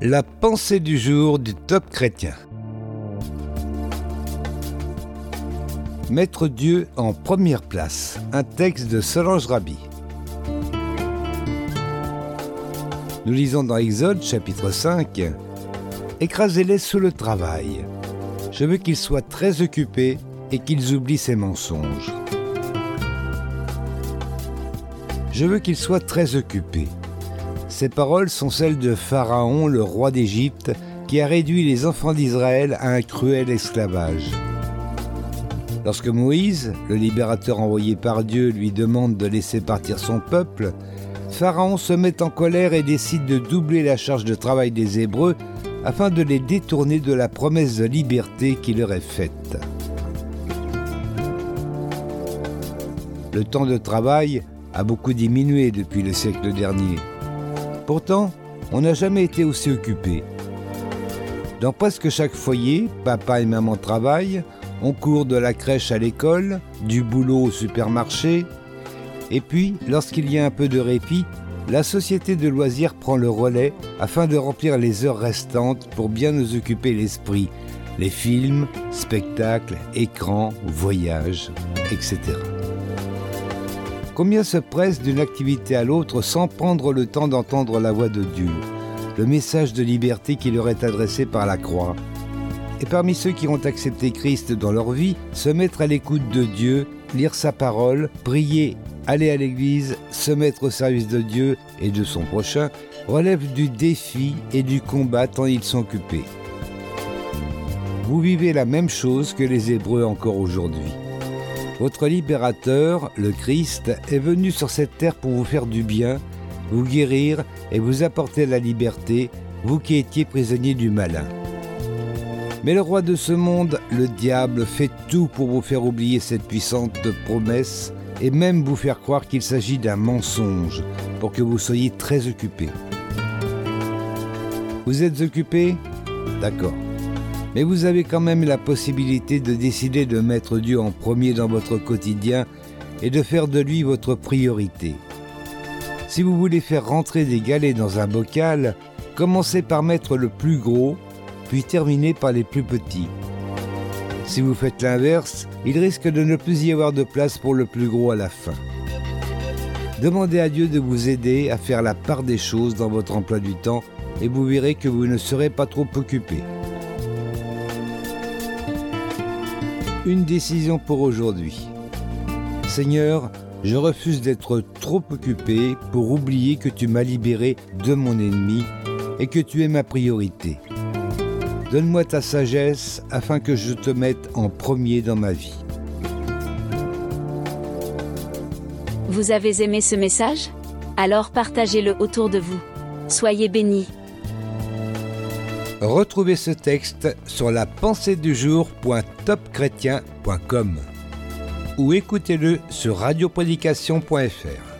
La pensée du jour du top chrétien. Mettre Dieu en première place. Un texte de Solange Rabi. Nous lisons dans Exode chapitre 5 Écrasez-les sous le travail. Je veux qu'ils soient très occupés et qu'ils oublient ces mensonges. Je veux qu'ils soient très occupés. Ces paroles sont celles de Pharaon, le roi d'Égypte, qui a réduit les enfants d'Israël à un cruel esclavage. Lorsque Moïse, le libérateur envoyé par Dieu, lui demande de laisser partir son peuple, Pharaon se met en colère et décide de doubler la charge de travail des Hébreux afin de les détourner de la promesse de liberté qu'il leur est faite. Le temps de travail a beaucoup diminué depuis le siècle dernier. Pourtant, on n'a jamais été aussi occupé. Dans presque chaque foyer, papa et maman travaillent, on court de la crèche à l'école, du boulot au supermarché, et puis, lorsqu'il y a un peu de répit, la société de loisirs prend le relais afin de remplir les heures restantes pour bien nous occuper l'esprit, les films, spectacles, écrans, voyages, etc. Combien se presse d'une activité à l'autre sans prendre le temps d'entendre la voix de Dieu, le message de liberté qui leur est adressé par la croix? Et parmi ceux qui ont accepté Christ dans leur vie, se mettre à l'écoute de Dieu, lire sa parole, prier, aller à l'église, se mettre au service de Dieu et de son prochain, relève du défi et du combat tant ils sont occupés. Vous vivez la même chose que les Hébreux encore aujourd'hui. Votre libérateur, le Christ, est venu sur cette terre pour vous faire du bien, vous guérir et vous apporter la liberté, vous qui étiez prisonnier du malin. Mais le roi de ce monde, le diable, fait tout pour vous faire oublier cette puissante promesse et même vous faire croire qu'il s'agit d'un mensonge pour que vous soyez très occupé. Vous êtes occupé D'accord. Mais vous avez quand même la possibilité de décider de mettre Dieu en premier dans votre quotidien et de faire de lui votre priorité. Si vous voulez faire rentrer des galets dans un bocal, commencez par mettre le plus gros, puis terminez par les plus petits. Si vous faites l'inverse, il risque de ne plus y avoir de place pour le plus gros à la fin. Demandez à Dieu de vous aider à faire la part des choses dans votre emploi du temps et vous verrez que vous ne serez pas trop occupé. Une décision pour aujourd'hui. Seigneur, je refuse d'être trop occupé pour oublier que tu m'as libéré de mon ennemi et que tu es ma priorité. Donne-moi ta sagesse afin que je te mette en premier dans ma vie. Vous avez aimé ce message? Alors partagez-le autour de vous. Soyez bénis. Retrouvez ce texte sur la pensée du jour.topchrétien.com ou écoutez-le sur radioprédication.fr.